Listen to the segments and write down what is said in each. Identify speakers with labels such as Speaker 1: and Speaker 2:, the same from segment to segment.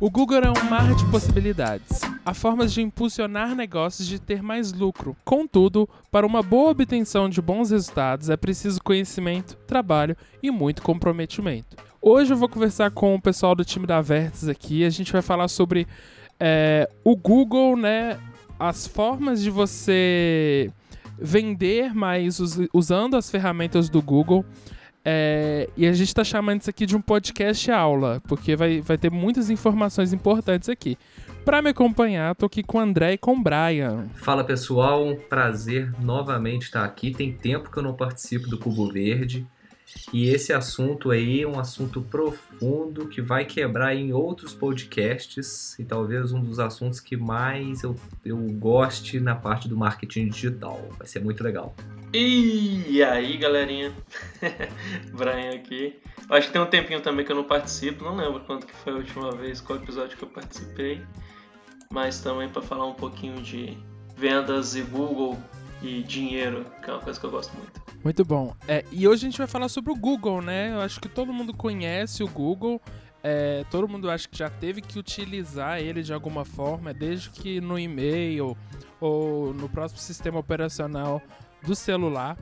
Speaker 1: O Google é um mar de possibilidades. Há formas de impulsionar negócios de ter mais lucro. Contudo, para uma boa obtenção de bons resultados é preciso conhecimento, trabalho e muito comprometimento. Hoje eu vou conversar com o pessoal do time da Vertes aqui. A gente vai falar sobre é, o Google, né? As formas de você vender mais us usando as ferramentas do Google. É, e a gente está chamando isso aqui de um podcast aula, porque vai, vai ter muitas informações importantes aqui. Para me acompanhar, tô aqui com o André e com o Brian.
Speaker 2: Fala pessoal, prazer novamente estar aqui. Tem tempo que eu não participo do Cubo Verde. E esse assunto aí é um assunto profundo que vai quebrar em outros podcasts e talvez um dos assuntos que mais eu, eu goste na parte do marketing digital. Vai ser muito legal.
Speaker 3: E aí, galerinha? Brian aqui. Acho que tem um tempinho também que eu não participo, não lembro quanto que foi a última vez, qual episódio que eu participei. Mas também para falar um pouquinho de vendas e Google e dinheiro, que é uma coisa que eu gosto muito.
Speaker 1: Muito bom. É, e hoje a gente vai falar sobre o Google, né? Eu acho que todo mundo conhece o Google. É, todo mundo acha que já teve que utilizar ele de alguma forma, desde que no e-mail ou no próximo sistema operacional do celular.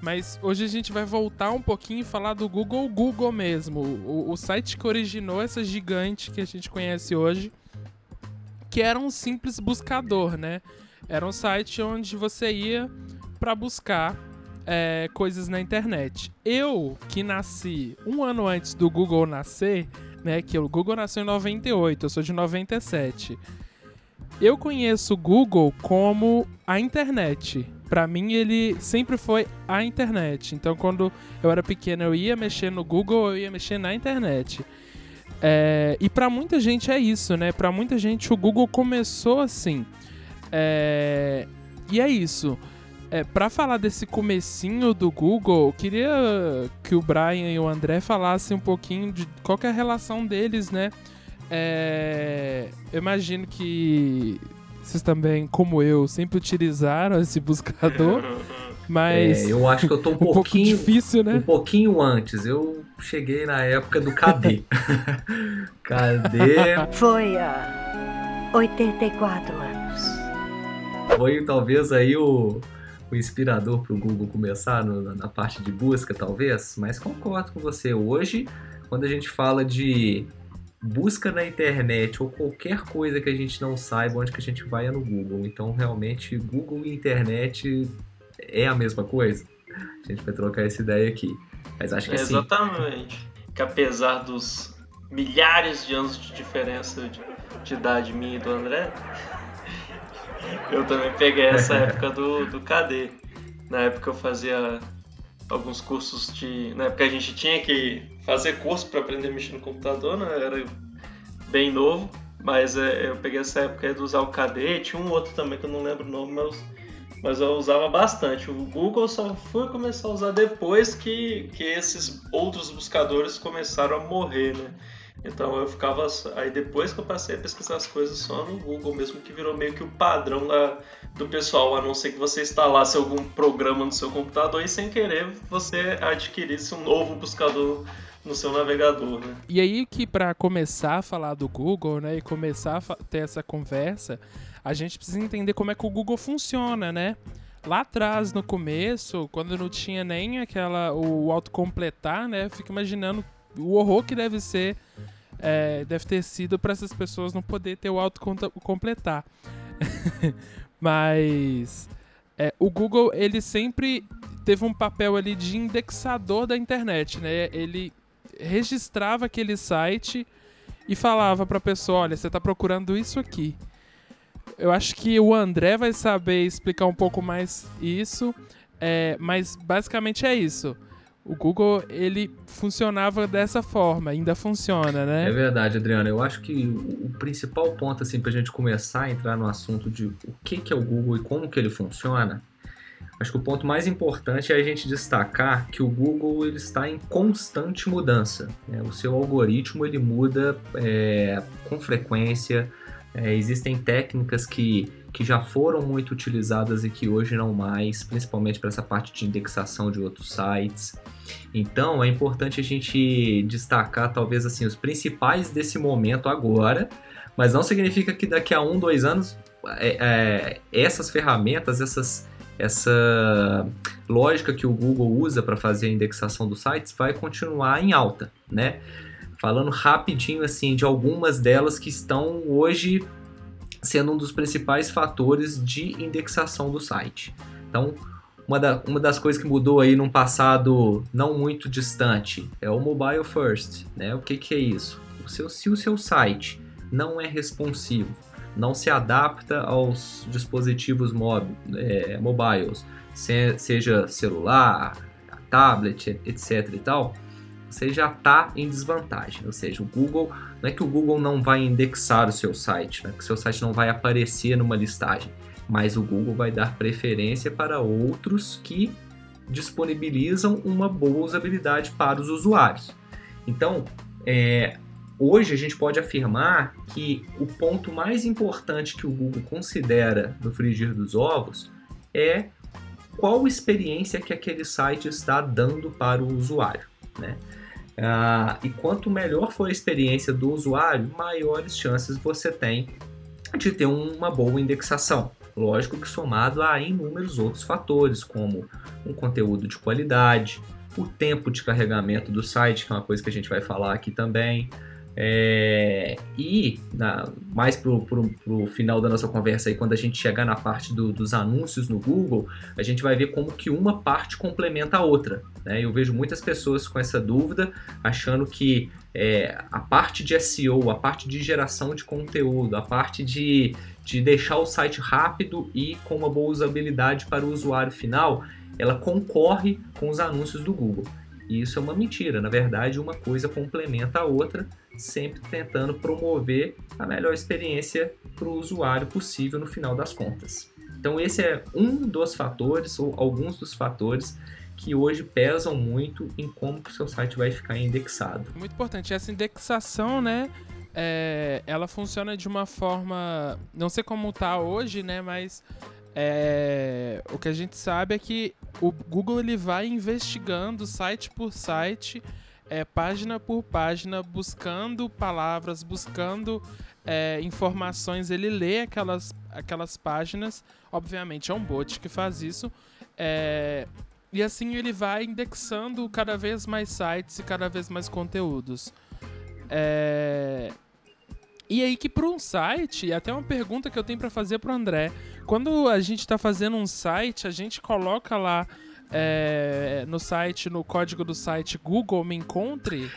Speaker 1: Mas hoje a gente vai voltar um pouquinho e falar do Google Google mesmo, o, o site que originou essa gigante que a gente conhece hoje, que era um simples buscador, né? Era um site onde você ia para buscar é, coisas na internet. Eu, que nasci um ano antes do Google nascer, né? Que o Google nasceu em 98, eu sou de 97. Eu conheço o Google como a internet. Para mim, ele sempre foi a internet. Então, quando eu era pequeno, eu ia mexer no Google, eu ia mexer na internet. É, e para muita gente é isso, né? Para muita gente o Google começou assim. É, e é isso. É, para falar desse comecinho do Google, eu queria que o Brian e o André falassem um pouquinho de qual é a relação deles, né? É, eu imagino que vocês também, como eu, sempre utilizaram esse buscador. Mas
Speaker 2: é, eu acho que eu tô um, um pouquinho
Speaker 1: difícil, né?
Speaker 2: Um pouquinho antes. Eu cheguei na época do KD. KD.
Speaker 4: Foi há 84 anos.
Speaker 2: Foi talvez aí o, o inspirador para o Google começar no, na parte de busca, talvez. Mas concordo com você. Hoje, quando a gente fala de busca na internet ou qualquer coisa que a gente não saiba, onde que a gente vai é no Google. Então, realmente, Google e internet é a mesma coisa. A gente vai trocar essa ideia aqui. Mas acho que é, sim.
Speaker 3: Exatamente. Que apesar dos milhares de anos de diferença de, de idade minha e do André, eu também peguei essa época do, do KD. Na época eu fazia alguns cursos de. Na época a gente tinha que fazer curso para aprender a mexer no computador, né? Era bem novo, mas é, eu peguei essa época de usar o KD, tinha um outro também que eu não lembro o nome, mas, mas eu usava bastante. O Google só fui começar a usar depois que, que esses outros buscadores começaram a morrer, né? Então eu ficava. Aí depois que eu passei a pesquisar as coisas só no Google mesmo, que virou meio que o padrão da, do pessoal, a não ser que você instalasse algum programa no seu computador e sem querer você adquirisse um novo buscador no seu navegador, né?
Speaker 1: E aí que para começar a falar do Google, né, e começar a ter essa conversa, a gente precisa entender como é que o Google funciona, né? Lá atrás, no começo, quando não tinha nem aquela o autocompletar, né? Fico imaginando o horror que deve ser é, deve ter sido para essas pessoas não poder ter o autocompletar. Mas é, o Google ele sempre teve um papel ali de indexador da internet, né? Ele registrava aquele site e falava para a pessoa, olha, você está procurando isso aqui. Eu acho que o André vai saber explicar um pouco mais isso, é, mas basicamente é isso o Google ele funcionava dessa forma, ainda funciona, né?
Speaker 2: É verdade, Adriano. Eu acho que o principal ponto assim para a gente começar a entrar no assunto de o que, que é o Google e como que ele funciona, acho que o ponto mais importante é a gente destacar que o Google ele está em constante mudança. Né? O seu algoritmo ele muda é, com frequência. É, existem técnicas que, que já foram muito utilizadas e que hoje não mais, principalmente para essa parte de indexação de outros sites. Então é importante a gente destacar talvez assim os principais desse momento agora, mas não significa que daqui a um, dois anos é, é, essas ferramentas, essas, essa lógica que o Google usa para fazer a indexação dos sites vai continuar em alta, né? Falando rapidinho assim de algumas delas que estão hoje sendo um dos principais fatores de indexação do site. Então, uma, da, uma das coisas que mudou aí num passado não muito distante é o mobile first, né? O que, que é isso? O seu, se o seu site não é responsivo, não se adapta aos dispositivos mob, é, mobiles, se, seja celular, tablet, etc e tal, você já está em desvantagem. Ou seja, o Google não é que o Google não vai indexar o seu site, né? que o seu site não vai aparecer numa listagem, mas o Google vai dar preferência para outros que disponibilizam uma boa usabilidade para os usuários. Então, é, hoje a gente pode afirmar que o ponto mais importante que o Google considera no frigir dos ovos é qual experiência que aquele site está dando para o usuário. Né? Ah, e quanto melhor for a experiência do usuário, maiores chances você tem de ter uma boa indexação. Lógico que somado a inúmeros outros fatores, como um conteúdo de qualidade, o tempo de carregamento do site, que é uma coisa que a gente vai falar aqui também, é, e na, mais pro, pro, pro, final da nossa conversa aí, quando a gente chegar na parte do, dos anúncios no Google, a gente vai ver como que uma parte complementa a outra. Né? Eu vejo muitas pessoas com essa dúvida, achando que é, a parte de SEO, a parte de geração de conteúdo, a parte de, de deixar o site rápido e com uma boa usabilidade para o usuário final, ela concorre com os anúncios do Google. E isso é uma mentira. Na verdade, uma coisa complementa a outra, sempre tentando promover a melhor experiência para o usuário possível no final das contas. Então, esse é um dos fatores, ou alguns dos fatores, que hoje pesam muito em como o seu site vai ficar indexado.
Speaker 1: Muito importante. Essa indexação, né? É, ela funciona de uma forma. Não sei como está hoje, né? Mas é, o que a gente sabe é que o Google ele vai investigando site por site, é, página por página, buscando palavras, buscando é, informações. Ele lê aquelas, aquelas páginas. Obviamente é um bot que faz isso. É, e assim ele vai indexando cada vez mais sites e cada vez mais conteúdos. É... E aí que para um site, até uma pergunta que eu tenho para fazer para o André, quando a gente está fazendo um site, a gente coloca lá é, no site, no código do site Google me encontre?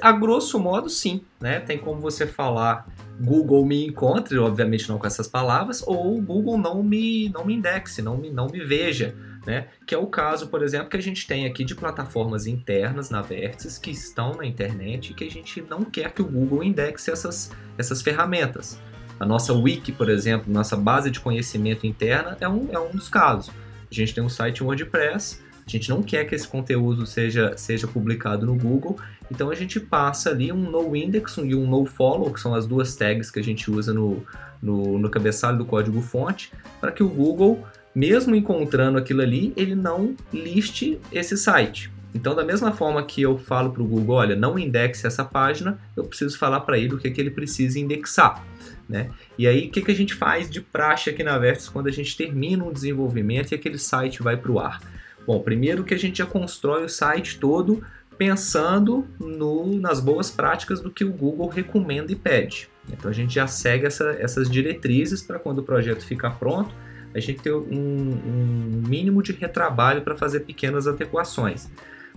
Speaker 2: A grosso modo, sim. Né? Tem como você falar Google me encontre, obviamente não com essas palavras, ou Google não me, não me indexe, não me, não me veja. Né? Que é o caso, por exemplo, que a gente tem aqui de plataformas internas na Vértices que estão na internet e que a gente não quer que o Google indexe essas, essas ferramentas. A nossa wiki, por exemplo, nossa base de conhecimento interna é um, é um dos casos. A gente tem um site WordPress, a gente não quer que esse conteúdo seja, seja publicado no Google, então a gente passa ali um no-index e um no-follow, que são as duas tags que a gente usa no, no, no cabeçalho do código-fonte, para que o Google, mesmo encontrando aquilo ali, ele não liste esse site. Então, da mesma forma que eu falo para o Google, olha, não indexe essa página, eu preciso falar para ele o que, é que ele precisa indexar. Né? E aí, o que, que a gente faz de praxe aqui na Vertex quando a gente termina um desenvolvimento e aquele site vai para o ar? Bom, primeiro que a gente já constrói o site todo pensando no, nas boas práticas do que o Google recomenda e pede. Então a gente já segue essa, essas diretrizes para quando o projeto ficar pronto, a gente ter um, um mínimo de retrabalho para fazer pequenas adequações.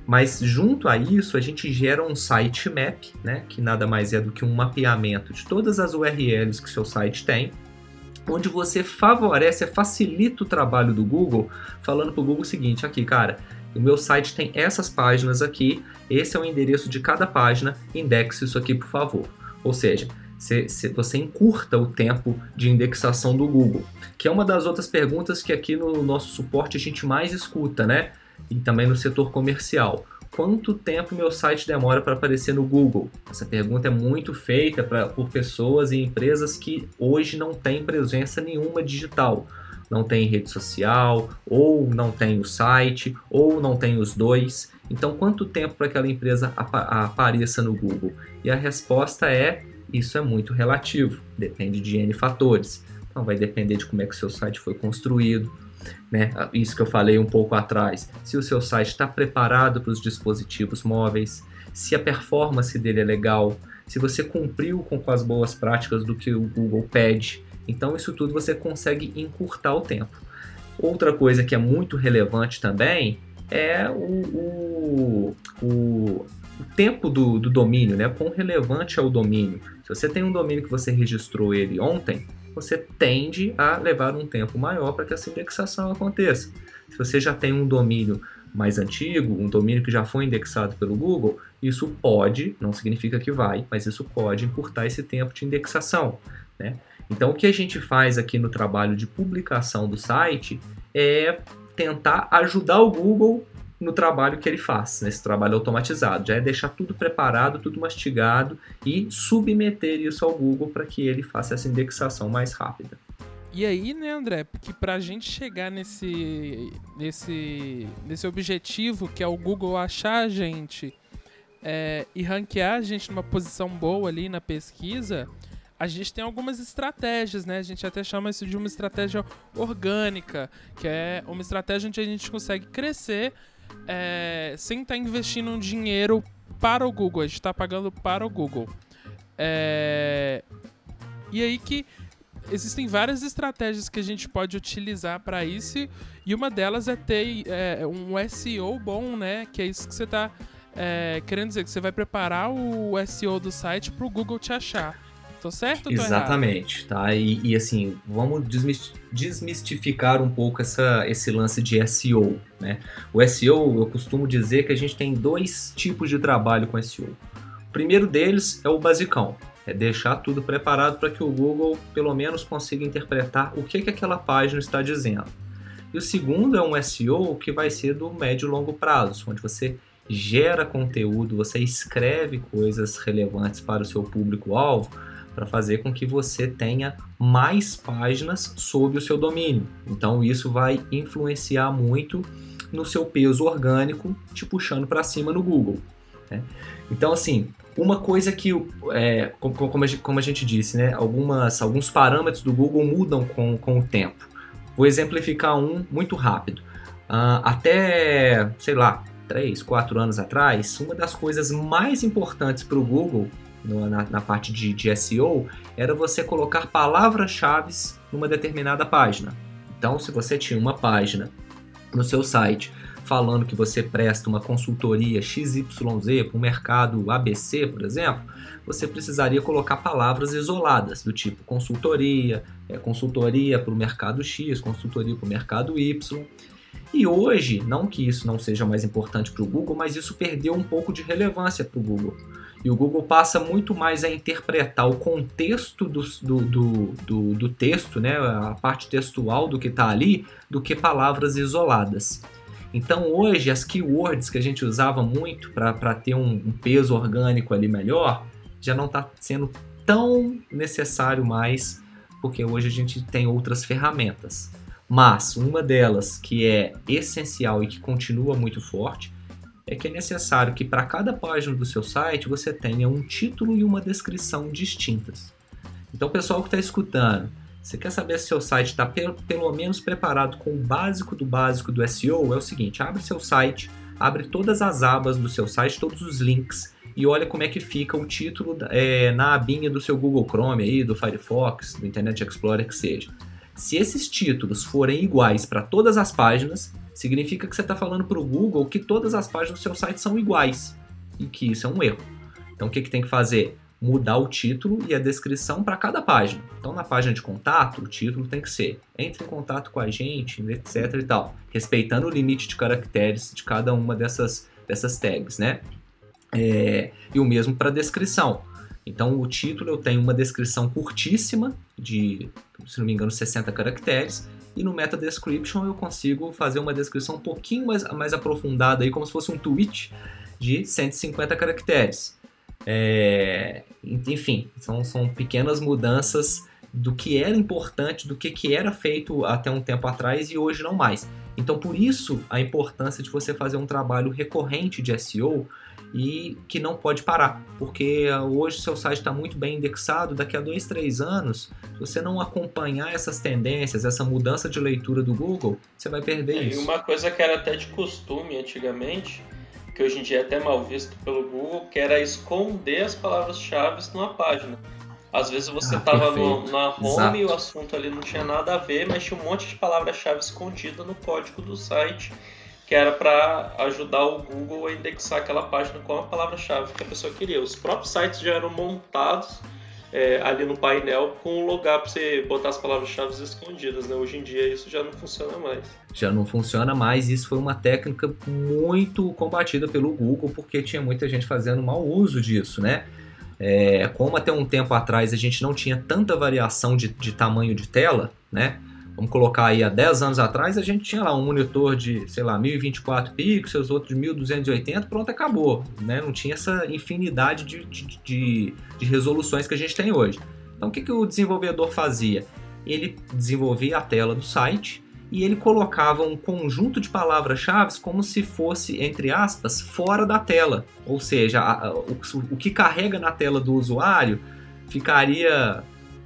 Speaker 2: Mas junto a isso, a gente gera um sitemap, né, que nada mais é do que um mapeamento de todas as URLs que seu site tem, onde você favorece, facilita o trabalho do Google, falando para o Google o seguinte, aqui, cara, o meu site tem essas páginas aqui, esse é o endereço de cada página, indexe isso aqui, por favor. Ou seja, você encurta o tempo de indexação do Google, que é uma das outras perguntas que aqui no nosso suporte a gente mais escuta, né? E também no setor comercial. quanto tempo meu site demora para aparecer no Google? Essa pergunta é muito feita pra, por pessoas e empresas que hoje não têm presença nenhuma digital. Não tem rede social, ou não tem o site, ou não tem os dois. Então, quanto tempo para aquela empresa apareça no Google? E a resposta é: isso é muito relativo, depende de N fatores. Então, vai depender de como é que o seu site foi construído, né? Isso que eu falei um pouco atrás. Se o seu site está preparado para os dispositivos móveis, se a performance dele é legal, se você cumpriu com, com as boas práticas do que o Google pede. Então, isso tudo você consegue encurtar o tempo. Outra coisa que é muito relevante também é o, o, o, o tempo do, do domínio, né? Quão relevante é o domínio. Se você tem um domínio que você registrou ele ontem, você tende a levar um tempo maior para que essa indexação aconteça. Se você já tem um domínio mais antigo, um domínio que já foi indexado pelo Google, isso pode, não significa que vai, mas isso pode encurtar esse tempo de indexação. Né? Então, o que a gente faz aqui no trabalho de publicação do site é tentar ajudar o Google no trabalho que ele faz, nesse trabalho automatizado. Já é deixar tudo preparado, tudo mastigado e submeter isso ao Google para que ele faça essa indexação mais rápida.
Speaker 1: E aí, né, André, porque para a gente chegar nesse, nesse, nesse objetivo que é o Google achar a gente é, e ranquear a gente numa posição boa ali na pesquisa, a gente tem algumas estratégias, né? A gente até chama isso de uma estratégia orgânica, que é uma estratégia onde a gente consegue crescer é, sem estar tá investindo um dinheiro para o Google, a gente está pagando para o Google. É, e aí que existem várias estratégias que a gente pode utilizar para isso, e uma delas é ter é, um SEO bom, né? Que é isso que você está é, querendo dizer, que você vai preparar o SEO do site para o Google te achar. Tô certo
Speaker 2: Exatamente, tá? E, e, assim, vamos desmistificar um pouco essa, esse lance de SEO, né? O SEO, eu costumo dizer que a gente tem dois tipos de trabalho com SEO. O primeiro deles é o basicão, é deixar tudo preparado para que o Google pelo menos consiga interpretar o que, que aquela página está dizendo. E o segundo é um SEO que vai ser do médio e longo prazo, onde você gera conteúdo, você escreve coisas relevantes para o seu público-alvo para fazer com que você tenha mais páginas sob o seu domínio. Então isso vai influenciar muito no seu peso orgânico, te puxando para cima no Google. Né? Então assim, uma coisa que, é, como, a gente, como, a gente, disse, né, algumas, alguns parâmetros do Google mudam com, com o tempo. Vou exemplificar um muito rápido. Uh, até, sei lá, 3, 4 anos atrás, uma das coisas mais importantes para o Google na, na, parte de, de SEO era você colocar palavras-chave numa determinada página. Então, se você tinha uma página no seu site falando que você presta uma consultoria XYZ para o mercado ABC, por exemplo, você precisaria colocar palavras isoladas, do tipo consultoria, é, consultoria para o mercado X, consultoria para o mercado Y. E hoje, não que isso não seja mais importante para o Google, mas isso perdeu um pouco de relevância para o Google. E o Google passa muito mais a interpretar o contexto do, do, do, do, do texto, né, a parte textual do que está ali, do que palavras isoladas. Então hoje as keywords que a gente usava muito para ter um, um, peso orgânico ali melhor, já não está sendo tão necessário mais, porque hoje a gente tem outras ferramentas. Mas uma delas que é essencial e que continua muito forte é que é necessário que para cada página do seu site você tenha um título e uma descrição distintas. Então, pessoal que está escutando, você quer saber se seu site está pelo menos preparado com o básico do básico do SEO? É o seguinte: abre seu site, abre todas as abas do seu site, todos os links e olha como é que fica o título é, na abinha do seu Google Chrome aí, do Firefox, do Internet Explorer que seja. Se esses títulos forem iguais para todas as páginas, significa que você está falando para o Google que todas as páginas do seu site são iguais e que isso é um erro. Então o que, que tem que fazer? Mudar o título e a descrição para cada página. Então na página de contato, o título tem que ser entre em contato com a gente, etc e tal, respeitando o limite de caracteres de cada uma dessas, dessas tags, né? É, e o mesmo para a descrição. Então o título eu tenho uma descrição curtíssima de, se não me engano, 60 caracteres e no Meta Description eu consigo fazer uma descrição um pouquinho mais, mais aprofundada, aí, como se fosse um tweet, de 150 caracteres. É, enfim, são, são pequenas mudanças do que era importante, do que, que era feito até um tempo atrás e hoje não mais. Então, por isso, a importância de você fazer um trabalho recorrente de SEO e que não pode parar, porque hoje seu site está muito bem indexado, daqui a dois, três anos, se você não acompanhar essas tendências, essa mudança de leitura do Google, você vai perder
Speaker 3: é,
Speaker 2: isso.
Speaker 3: E uma coisa que era até de costume antigamente, que hoje em dia é até mal visto pelo Google, que era esconder as palavras-chave numa página. Às vezes você estava ah, na home Exato. e o assunto ali não tinha nada a ver, mas tinha um monte de palavra-chave escondida no código do site, que era para ajudar o Google a indexar aquela página com a palavra-chave que a pessoa queria. Os próprios sites já eram montados é, ali no painel com um lugar para você botar as palavras-chave escondidas. Né? Hoje em dia isso já não funciona mais.
Speaker 2: Já não funciona mais. Isso foi uma técnica muito combatida pelo Google porque tinha muita gente fazendo mau uso disso, né? É, como até um tempo atrás a gente não tinha tanta variação de, de tamanho de tela, né? Vamos colocar aí há 10 anos atrás, a gente tinha lá um monitor de, sei lá, 1024 pixels, outro de 1280, pronto, acabou. Né? Não tinha essa infinidade de, de, de, de resoluções que a gente tem hoje. Então, o que, que o desenvolvedor fazia? Ele desenvolvia a tela do site e ele colocava um conjunto de palavras-chave como se fosse, entre aspas, fora da tela. Ou seja, a, a, o, o, que carrega na tela do usuário ficaria.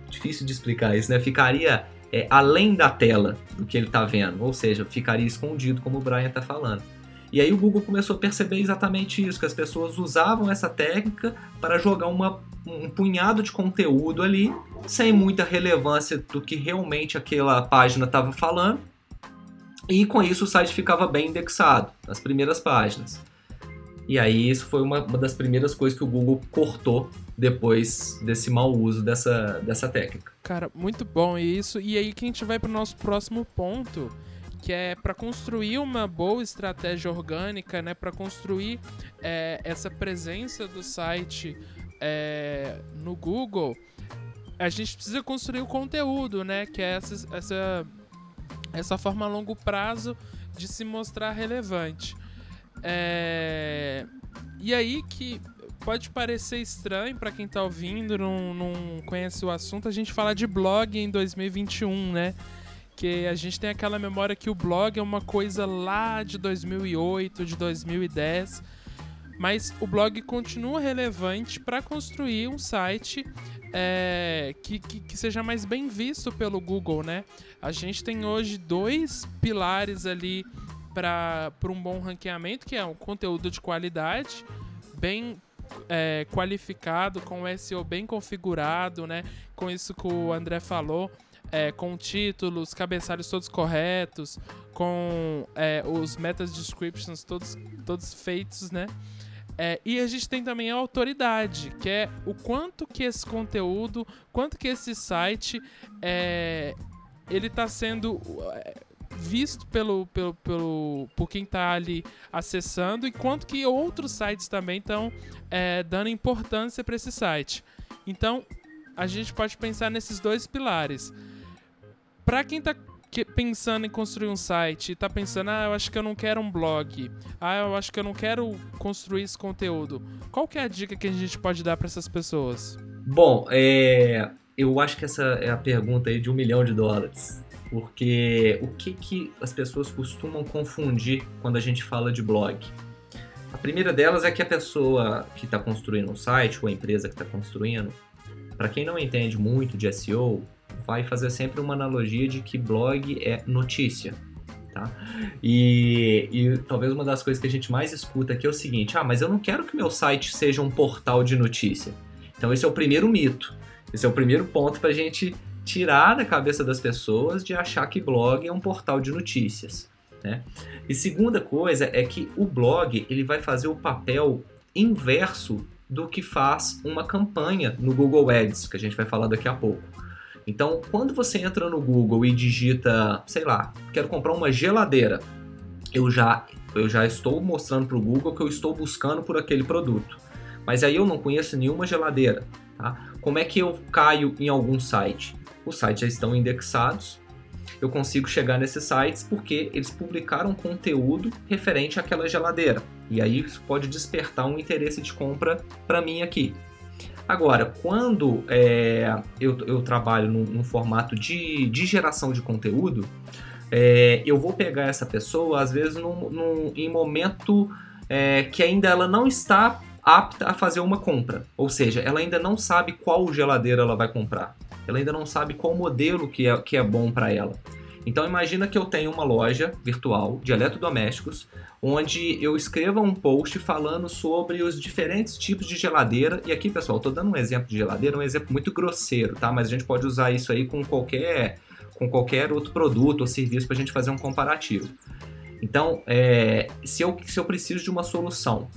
Speaker 2: Difícil de explicar isso, né? Ficaria é, além da tela do que ele está vendo, ou seja, ficaria escondido, como o Brian está falando. E aí o Google começou a perceber exatamente isso, que as pessoas usavam essa técnica para jogar uma, um punhado de conteúdo ali, sem muita relevância do que realmente aquela página estava falando, e com isso o site ficava bem indexado nas primeiras páginas. E aí isso foi uma, uma das primeiras coisas que o Google cortou depois desse mau uso dessa, dessa técnica.
Speaker 1: Cara, muito bom isso. E aí que a gente vai para o nosso próximo ponto, que é para construir uma boa estratégia orgânica, né, para construir é, essa presença do site é, no Google, a gente precisa construir o conteúdo, né, que é essa, essa, essa forma a longo prazo de se mostrar relevante. É... E aí que pode parecer estranho para quem tá ouvindo, não, não conhece o assunto, a gente falar de blog em 2021, né? Que a gente tem aquela memória que o blog é uma coisa lá de 2008, de 2010, mas o blog continua relevante para construir um site é, que, que, que, seja mais bem visto pelo Google, né? A gente tem hoje dois pilares ali para um bom ranqueamento, que é um conteúdo de qualidade, bem é, qualificado, com o SEO bem configurado, né? Com isso que o André falou, é, com títulos, cabeçalhos todos corretos, com é, os meta descriptions todos, todos feitos, né? É, e a gente tem também a autoridade, que é o quanto que esse conteúdo, quanto que esse site é, ele está sendo é, visto pelo, pelo, pelo, por quem está ali acessando e quanto que outros sites também estão é, dando importância para esse site. Então, a gente pode pensar nesses dois pilares. Para quem está pensando em construir um site está pensando, ah, eu acho que eu não quero um blog, ah, eu acho que eu não quero construir esse conteúdo, qual que é a dica que a gente pode dar para essas pessoas?
Speaker 2: Bom, é, eu acho que essa é a pergunta aí de um milhão de dólares. Porque o que, que as pessoas costumam confundir quando a gente fala de blog? A primeira delas é que a pessoa que está construindo um site ou a empresa que está construindo, para quem não entende muito de SEO, vai fazer sempre uma analogia de que blog é notícia. Tá? E, e, talvez uma das coisas que a gente mais escuta aqui é o seguinte: ah, mas eu não quero que meu site seja um portal de notícia. Então, esse é o primeiro mito. Esse é o primeiro ponto para a gente tirar da cabeça das pessoas de achar que blog é um portal de notícias. Né? E segunda coisa é que o blog ele vai fazer o papel inverso do que faz uma campanha no Google Ads, que a gente vai falar daqui a pouco. Então, quando você entra no Google e digita, sei lá, quero comprar uma geladeira, eu já, eu já estou mostrando para o Google que eu estou buscando por aquele produto. Mas aí eu não conheço nenhuma geladeira. Tá? Como é que eu caio em algum site? Os sites já estão indexados eu consigo chegar nesses sites porque eles publicaram conteúdo referente àquela geladeira. E aí isso pode despertar um interesse de compra para mim aqui. Agora, quando é, eu, eu, trabalho no formato de, de, geração de conteúdo, é, eu vou pegar essa pessoa, às vezes, num, num, em momento é, que ainda ela não está apta a fazer uma compra. Ou seja, ela ainda não sabe qual geladeira ela vai comprar. Ela ainda não sabe qual modelo que é, que é bom para ela. Então imagina que eu tenho uma loja virtual de eletrodomésticos, onde eu escreva um post falando sobre os diferentes tipos de geladeira. E aqui, pessoal, estou dando um exemplo de geladeira, um exemplo muito grosseiro, tá? Mas a gente pode usar isso aí com qualquer, com qualquer outro produto ou serviço para a gente fazer um comparativo. Então, é, se, eu, se eu preciso de uma solução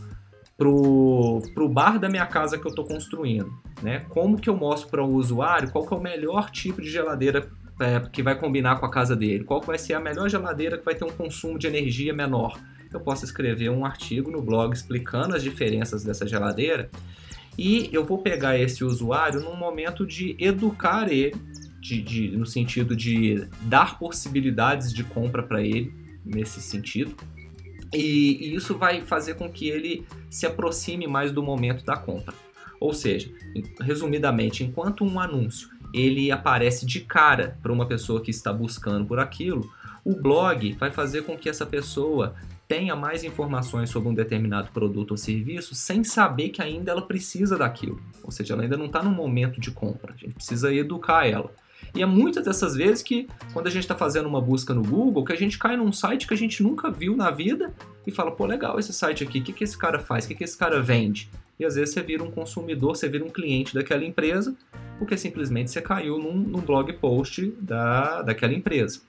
Speaker 2: pro, pro bar da minha casa que eu estou construindo, né? Como que eu mostro para o usuário qual que é o melhor tipo de geladeira é, que vai combinar com a casa dele? Qual que vai ser a melhor geladeira que vai ter um consumo de energia menor? Eu posso escrever um artigo no blog explicando as diferenças dessa geladeira e eu vou pegar esse usuário num momento de educar ele, de, de, no sentido de dar possibilidades de compra para ele, nesse sentido. E, isso vai fazer com que ele se aproxime mais do momento da compra. Ou seja, resumidamente, enquanto um anúncio ele aparece de cara para uma pessoa que está buscando por aquilo, o blog vai fazer com que essa pessoa tenha mais informações sobre um determinado produto ou serviço sem saber que ainda ela precisa daquilo. Ou seja, ela ainda não está no momento de compra. A gente precisa educar ela. E é muitas dessas vezes que, quando a gente está fazendo uma busca no Google, que a gente cai num site que a gente nunca viu na vida e fala, pô, legal esse site aqui, o que, que esse cara faz, o que, que esse cara vende? E às vezes você vira um consumidor, você vira um cliente daquela empresa, porque simplesmente você caiu num, num blog post da, daquela empresa.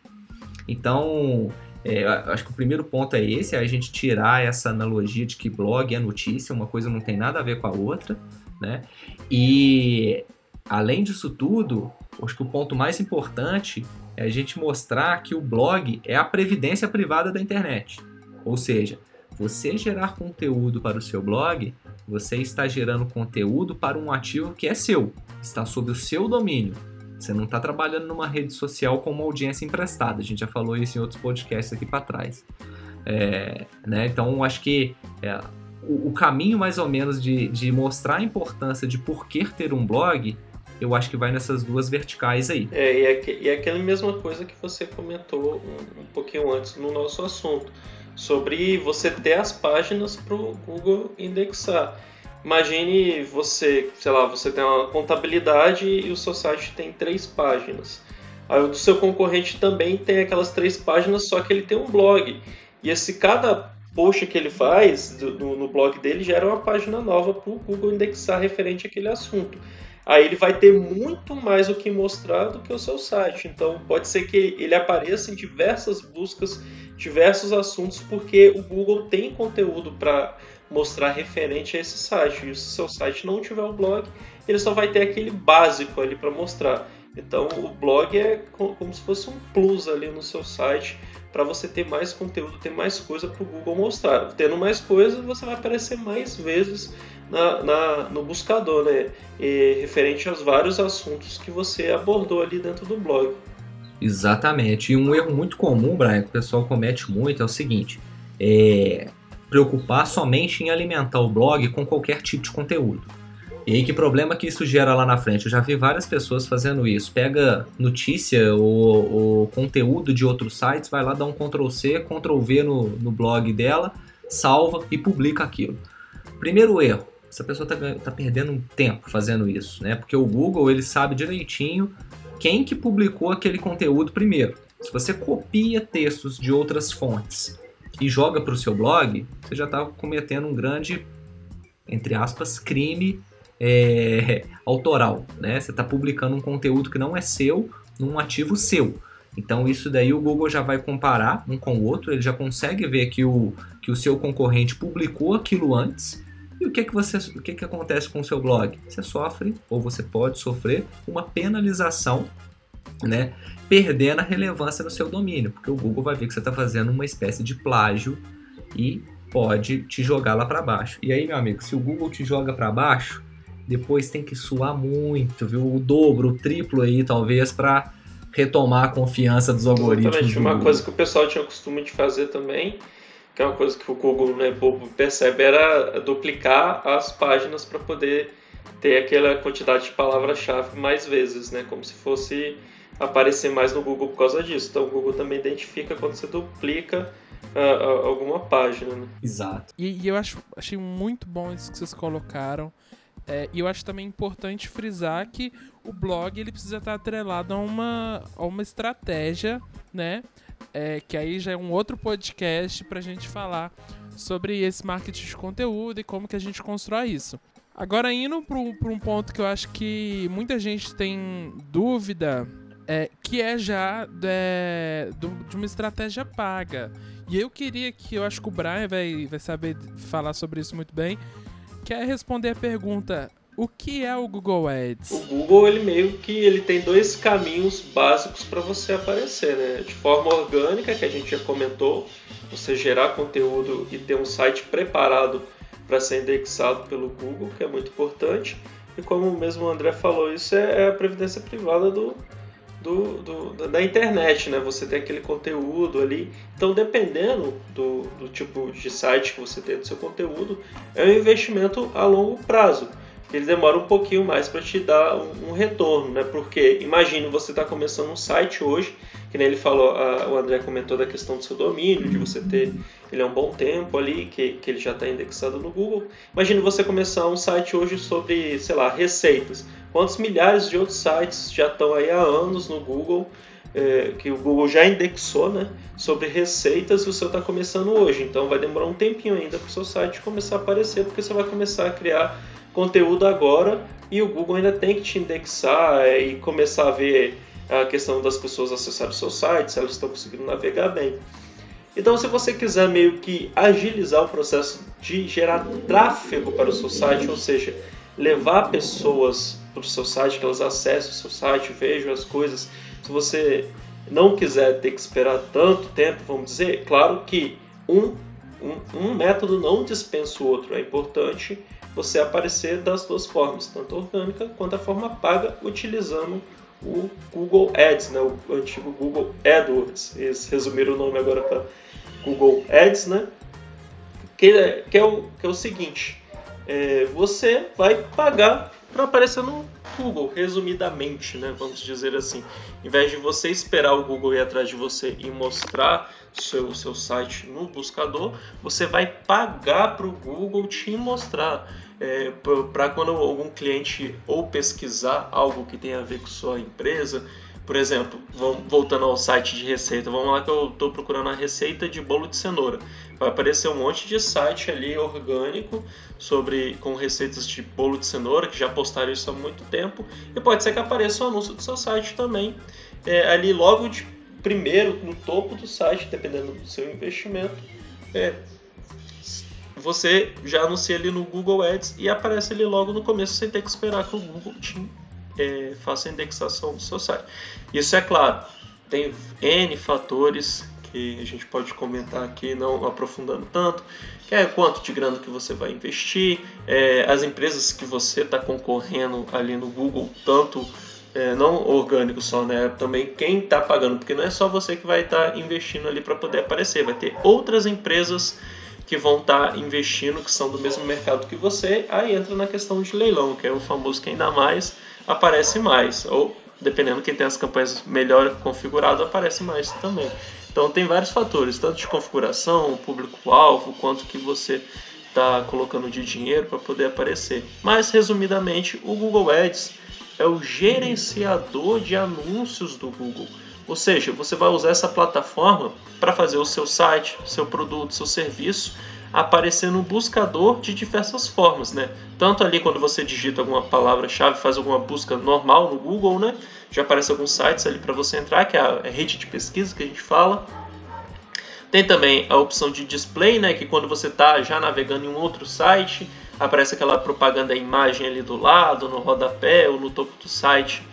Speaker 2: Então, é, acho que o primeiro ponto é esse, é a gente tirar essa analogia de que blog é notícia, uma coisa não tem nada a ver com a outra, né? E além disso tudo, acho que o ponto mais importante é a gente mostrar que o blog é a previdência privada da internet. Ou seja, você gerar conteúdo para o seu blog, você está gerando conteúdo para um ativo que é seu, está sob o seu domínio. Você não está trabalhando numa rede social com uma audiência emprestada. A gente já falou isso em outros podcasts aqui para trás. É, né? Então, acho que é, o, o, caminho mais ou menos de, de mostrar a importância de por que ter um blog eu acho que vai nessas duas verticais aí.
Speaker 3: É, e é, aquela mesma coisa que você comentou um, um pouquinho antes no nosso assunto, sobre você ter as páginas para o Google indexar. Imagine você, sei lá, você tem uma contabilidade e o seu site tem três páginas. Aí o seu concorrente também tem aquelas três páginas, só que ele tem um blog. E esse cada post que ele faz do, no blog dele gera uma página nova para o Google indexar referente àquele assunto aí ele vai ter muito mais o que mostrar do que o seu site. Então pode ser que ele apareça em diversas buscas, diversos assuntos, porque o Google tem conteúdo para mostrar referente a esse site. E se o seu site não tiver o blog, ele só vai ter aquele básico ali para mostrar. Então o blog é como se fosse um plus ali no seu site para você ter mais conteúdo, ter mais coisa para o Google mostrar. Tendo mais coisa, você vai aparecer mais vezes na, na, no buscador, né? E, referente aos vários assuntos que você abordou ali dentro do blog.
Speaker 2: Exatamente. E um erro muito comum, Brian, que o pessoal comete muito é o seguinte: é preocupar somente em alimentar o blog com qualquer tipo de conteúdo. E aí, que problema que isso gera lá na frente? Eu já vi várias pessoas fazendo isso. Pega notícia ou, ou conteúdo de outros sites, vai lá, dá um Ctrl C, Ctrl V no, no blog dela, salva e publica aquilo. Primeiro erro, essa pessoa está tá perdendo um tempo fazendo isso, né? Porque o Google ele sabe direitinho quem que publicou aquele conteúdo primeiro. Se você copia textos de outras fontes e joga para o seu blog, você já está cometendo um grande, entre aspas, crime é, autoral, né? Você está publicando um conteúdo que não é seu num ativo seu. Então isso daí o Google já vai comparar um com o outro, ele já consegue ver que o, que o seu concorrente publicou aquilo antes. E o que, que, você, o que, que acontece com o seu blog? Você sofre, ou você pode sofrer, uma penalização, né? Perdendo a relevância no seu domínio, porque o Google vai ver que você está fazendo uma espécie de plágio e pode te jogar lá para baixo. E aí, meu amigo, se o Google te joga para baixo, depois tem que suar muito, viu? O dobro, o triplo aí, talvez, para retomar a confiança dos algoritmos.
Speaker 3: Exatamente. Uma coisa que o pessoal tinha costume de fazer também, que é uma coisa que o Google né, bobo percebe, era duplicar as páginas para poder ter aquela quantidade de palavra-chave mais vezes, né? Como se fosse aparecer mais no Google por causa disso. Então o Google também identifica quando você duplica uh, uh, alguma página. Né?
Speaker 2: Exato.
Speaker 1: E, e, eu acho, achei muito bom isso que vocês colocaram. É, e eu acho também importante frisar que o blog ele precisa estar atrelado a uma, a uma estratégia, né? É, que aí já é um outro podcast para a gente falar sobre esse marketing de conteúdo e como que a gente constrói isso. Agora, indo para um ponto que eu acho que muita gente tem dúvida, é, que é já de, de, uma estratégia paga. E eu queria que, eu acho que o Brian vai, vai saber falar sobre isso muito bem, que é responder a pergunta, o que é o Google Ads?
Speaker 3: O Google ele meio que ele tem dois caminhos básicos para você aparecer, né? De forma orgânica, que a gente já comentou, você gerar conteúdo e ter um site preparado para ser indexado pelo Google, que é muito importante. E como mesmo o André falou, isso é, é a previdência privada do, do, do, da internet, né? Você tem aquele conteúdo ali. Então, dependendo do, do tipo de site que você tem do seu conteúdo, é um investimento a longo prazo ele demora um pouquinho mais para te dar um, retorno, né? Porque imagine você está começando um site hoje, que nem ele falou, a, o André comentou da questão do seu domínio, de você ter ele é um bom tempo ali, que, que ele já está indexado no Google. Imagine você começar um site hoje sobre, sei lá, receitas. Quantos milhares de outros sites já estão aí há anos no Google, é, que o Google já indexou, né? Sobre receitas e o seu está começando hoje. Então vai demorar um tempinho ainda para o seu site começar a aparecer, porque você vai começar a criar conteúdo agora e o Google ainda tem que te indexar é, e começar a ver a questão das pessoas acessarem o seu site, se elas estão conseguindo navegar bem. Então, se você quiser meio que agilizar o processo de gerar tráfego para o seu site, ou seja, levar pessoas para o seu site, que elas acessem o seu site, vejam as coisas, se você não quiser ter que esperar tanto tempo, vamos dizer, claro que um, um, um método não dispensa o outro, é importante você aparecer das duas formas, tanto orgânica quanto a forma paga, utilizando o Google Ads, né, o antigo Google AdWords. Eles resumiram o nome agora para Google Ads, né? Que, é, que, é, o, que é o seguinte: é, você vai pagar para aparecer no Google, resumidamente, né? Vamos dizer assim. Em vez de você esperar o Google ir atrás de você e mostrar seu, seu site no buscador, você vai pagar para o Google te mostrar é, para quando algum cliente ou pesquisar algo que tenha a ver com sua empresa, por exemplo, voltando ao site de receita, vamos lá que eu estou procurando a receita de bolo de cenoura. Vai aparecer um monte de site ali orgânico sobre com receitas de bolo de cenoura que já postaram isso há muito tempo e pode ser que apareça um anúncio do seu site também é, ali logo de primeiro no topo do site, dependendo do seu investimento. É, você já anuncia ali no Google Ads e aparece ali logo no começo sem ter que esperar que o Google te é, faça a indexação do seu site. Isso é claro, tem N fatores que a gente pode comentar aqui, não aprofundando tanto, que é quanto de grana que você vai investir, é, as empresas que você está concorrendo ali no Google, tanto é, não orgânico só, né? Também quem está pagando, porque não é só você que vai estar tá investindo ali para poder aparecer, vai ter outras empresas que vão estar tá investindo, que são do mesmo mercado que você, aí entra na questão de leilão, que é o famoso quem dá mais, aparece mais. Ou, dependendo quem tem as campanhas melhor configurado, aparece mais também. Então tem vários fatores, tanto de configuração, público-alvo, quanto que você está colocando de dinheiro para poder aparecer. Mas, resumidamente, o Google Ads é o gerenciador de anúncios do Google. Ou seja, você vai usar essa plataforma para fazer o seu site, seu produto, seu serviço aparecer no buscador de diversas formas, né? Tanto ali quando você digita alguma palavra-chave, faz alguma busca normal no Google, né? Já aparece alguns sites ali para você entrar, que é a rede de pesquisa que a gente fala. Tem também a opção de display, né? Que quando você está já navegando em um outro site, aparece aquela propaganda imagem ali do lado, no rodapé ou no topo do site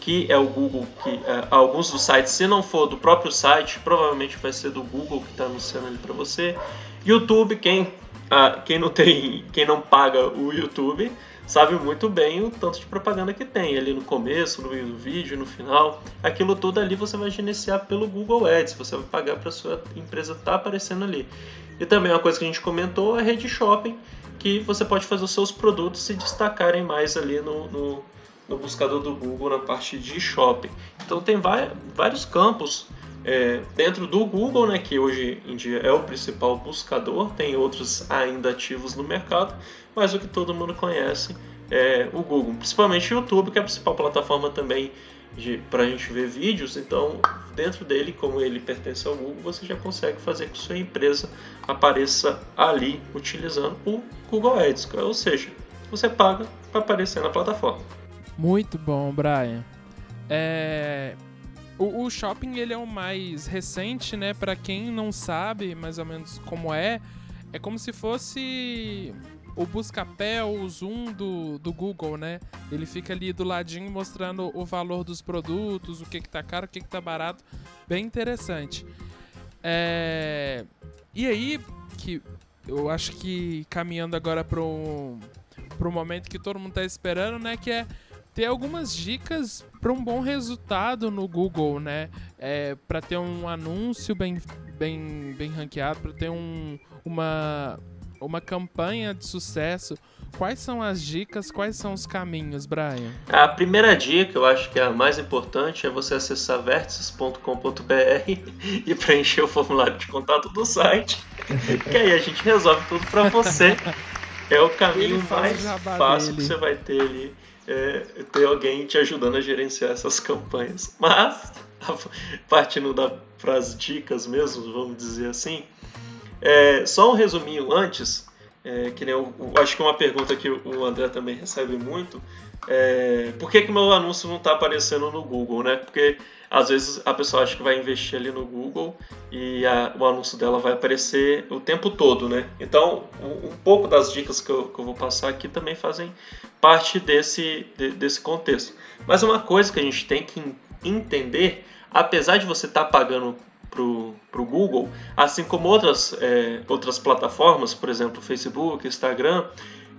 Speaker 3: que é o Google, que é, alguns dos sites, se não for do próprio site, provavelmente vai ser do Google que está anunciando ali para você. YouTube, quem a, quem não tem, quem não paga o YouTube sabe muito bem o tanto de propaganda que tem ali no começo, no meio do vídeo, no final. Aquilo tudo ali você vai gerenciar pelo Google Ads, você vai pagar para sua empresa estar tá aparecendo ali. E também uma coisa que a gente comentou a rede shopping, que você pode fazer os seus produtos se destacarem mais ali no, no, no buscador do Google na parte de shopping. Então tem vários campos é, dentro do Google, né, que hoje em dia é o principal buscador, tem outros ainda ativos no mercado, mas o que todo mundo conhece é o Google, principalmente o YouTube, que é a principal plataforma também para a gente ver vídeos. Então, dentro dele, como ele pertence ao Google, você já consegue fazer que sua empresa apareça ali utilizando o Google Ads, ou seja, você paga para aparecer na plataforma.
Speaker 1: Muito bom, Brian. É, o, o, shopping ele é o mais recente, né? Para quem não sabe mais ou menos como é, é como se fosse o busca-pé ou o zoom do, do Google, né? Ele fica ali do ladinho mostrando o valor dos produtos, o que que tá caro, o que que tá barato. Bem interessante. É... E aí, que eu acho que caminhando agora para pro momento que todo mundo tá esperando, né? Que é ter algumas dicas para um bom resultado no Google, né? É, para ter um anúncio bem, bem, bem ranqueado, para ter um, uma, uma campanha de sucesso. Quais são as dicas, quais são os caminhos, Brian?
Speaker 3: A primeira dica, eu acho que é a mais importante, é você acessar vértices.com.br e preencher o formulário de contato do site, que aí a gente resolve tudo para você. É o caminho mais fácil dele. que você vai ter ali é, ter alguém te ajudando a gerenciar essas campanhas. Mas, partindo para as dicas mesmo, vamos dizer assim, é, só um resuminho antes, é, que nem eu, eu, acho que é uma pergunta que o André também recebe muito, é, por que, que meu anúncio não está aparecendo no Google, né? Porque às vezes a pessoa acha que vai investir ali no Google e a, o anúncio dela vai aparecer o tempo todo, né? Então, um, um pouco das dicas que eu, que eu, vou passar aqui também fazem parte desse, de, desse contexto. Mas uma coisa que a gente tem que entender, apesar de você estar tá pagando para o Google, assim como outras, é, outras plataformas, por exemplo, Facebook, Instagram,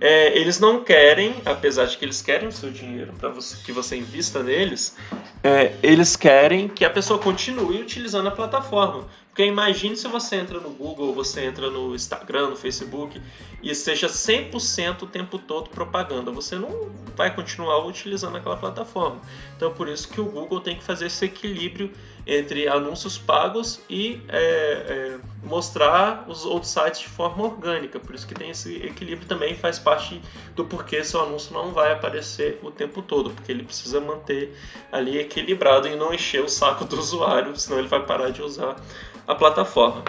Speaker 3: é, eles não querem, apesar de que eles querem o seu dinheiro para que você invista neles, é, eles querem que a pessoa continue utilizando a plataforma. Porque imagine se você entra no Google, você entra no Instagram, no Facebook e seja 100% o tempo todo propaganda. Você não vai continuar utilizando aquela plataforma. Então, por isso que o Google tem que fazer esse equilíbrio entre anúncios pagos e é, é, mostrar os outros sites de forma orgânica. Por isso que tem esse equilíbrio também faz parte do porquê seu anúncio não vai aparecer o tempo todo, porque ele precisa manter ali equilibrado e não encher o saco do usuário, senão ele vai parar de usar a plataforma.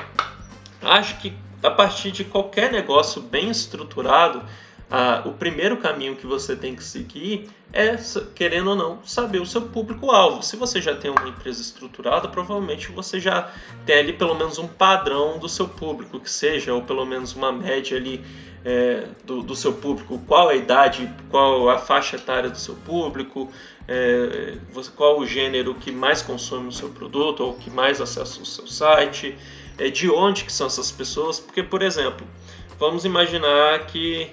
Speaker 3: Acho que a partir de qualquer negócio bem estruturado, ah, o primeiro caminho que você tem que seguir é, querendo ou não, saber o seu público-alvo. Se você já tem uma empresa estruturada, provavelmente você já tem ali pelo menos um padrão do seu público, que seja, ou pelo menos uma média ali é, do, do, seu público, qual a idade, qual a faixa etária do seu público, é, qual o gênero que mais consome o seu produto ou que mais acessa o seu site, é, de onde que são essas pessoas, porque, por exemplo, vamos imaginar que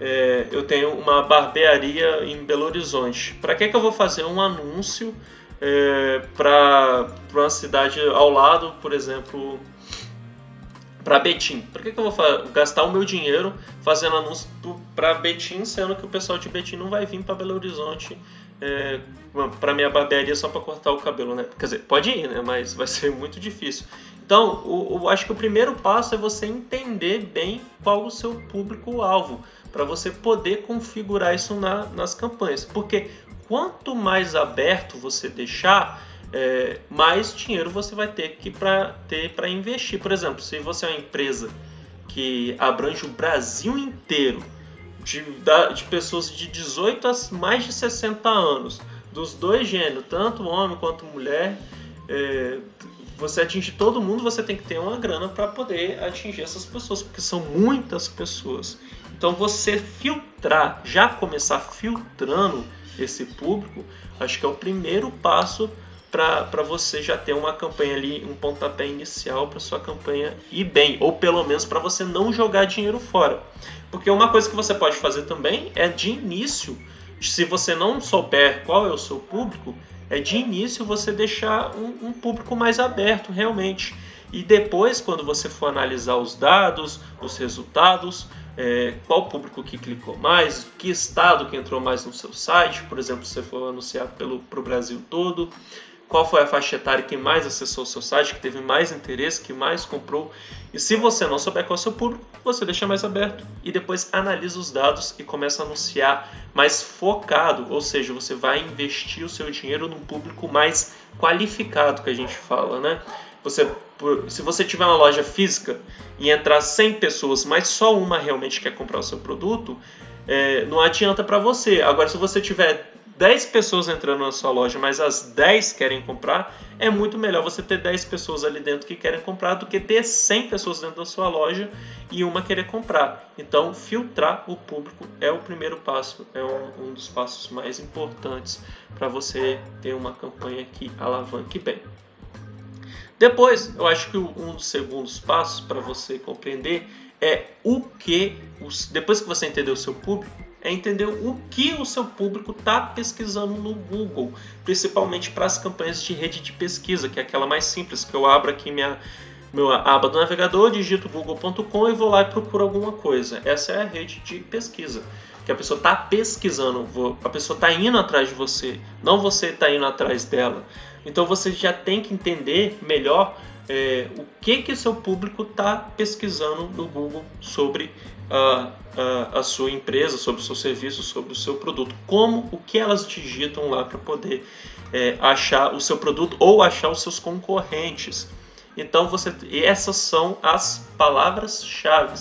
Speaker 3: é, eu tenho uma barbearia em Belo Horizonte. Para que, que eu vou fazer um anúncio é, para uma cidade ao lado, por exemplo, para Betim? Para que, que eu vou gastar o meu dinheiro fazendo anúncio para Betim, sendo que o pessoal de Betim não vai vir para Belo Horizonte é, para minha barbearia só para cortar o cabelo, né? Quer dizer, pode ir, né? Mas vai ser muito difícil. Então, eu acho que o primeiro passo é você entender bem qual o seu público-alvo para você poder configurar isso na, nas campanhas. Porque quanto mais aberto você deixar, é, mais dinheiro você vai ter que pra, ter para investir. Por exemplo, se você é uma empresa que abrange o Brasil inteiro, de, de pessoas de 18 a mais de 60 anos, dos dois gêneros, tanto homem quanto mulher, é, você atingir todo mundo, você tem que ter uma grana para poder atingir essas pessoas, porque são muitas pessoas. Então você filtrar, já começar filtrando esse público, acho que é o primeiro passo para você já ter uma campanha ali, um pontapé inicial para sua campanha ir bem, ou pelo menos para você não jogar dinheiro fora. Porque uma coisa que você pode fazer também é de início, se você não souber qual é o seu público, é de início você deixar um, um público mais aberto realmente. E depois, quando você for analisar os dados, os resultados, é, qual público que clicou mais, que estado que entrou mais no seu site, por exemplo, se você for anunciar pelo o Brasil todo, qual foi a faixa etária que mais acessou o seu site, que teve mais interesse, que mais comprou. E se você não souber qual é o seu público, você deixa mais aberto e depois analisa os dados e começa a anunciar mais focado, ou seja, você vai investir o seu dinheiro num público mais qualificado que a gente fala, né? Você, se você tiver uma loja física e entrar 100 pessoas, mas só uma realmente quer comprar o seu produto, é, não adianta para você. Agora, se você tiver 10 pessoas entrando na sua loja, mas as 10 querem comprar, é muito melhor você ter 10 pessoas ali dentro que querem comprar do que ter 100 pessoas dentro da sua loja e uma querer comprar. Então, filtrar o público é o primeiro passo, é um, um dos passos mais importantes para você ter uma campanha que alavanque bem. Depois, eu acho que um dos segundos passos para você compreender é o que, depois que você entender o seu público, é entender o que o seu público está pesquisando no Google, principalmente para as campanhas de rede de pesquisa, que é aquela mais simples, que eu abro aqui minha meu aba do navegador, digito google.com e vou lá e procuro alguma coisa. Essa é a rede de pesquisa, que a pessoa está pesquisando, a pessoa está indo atrás de você, não você está indo atrás dela. Então você já tem que entender melhor é, o que que seu público está pesquisando no Google sobre a, a, a, sua empresa, sobre o seu serviço, sobre o seu produto. Como, o que elas digitam lá para poder é, achar o seu produto ou achar os seus concorrentes. Então, você, essas são as palavras-chave.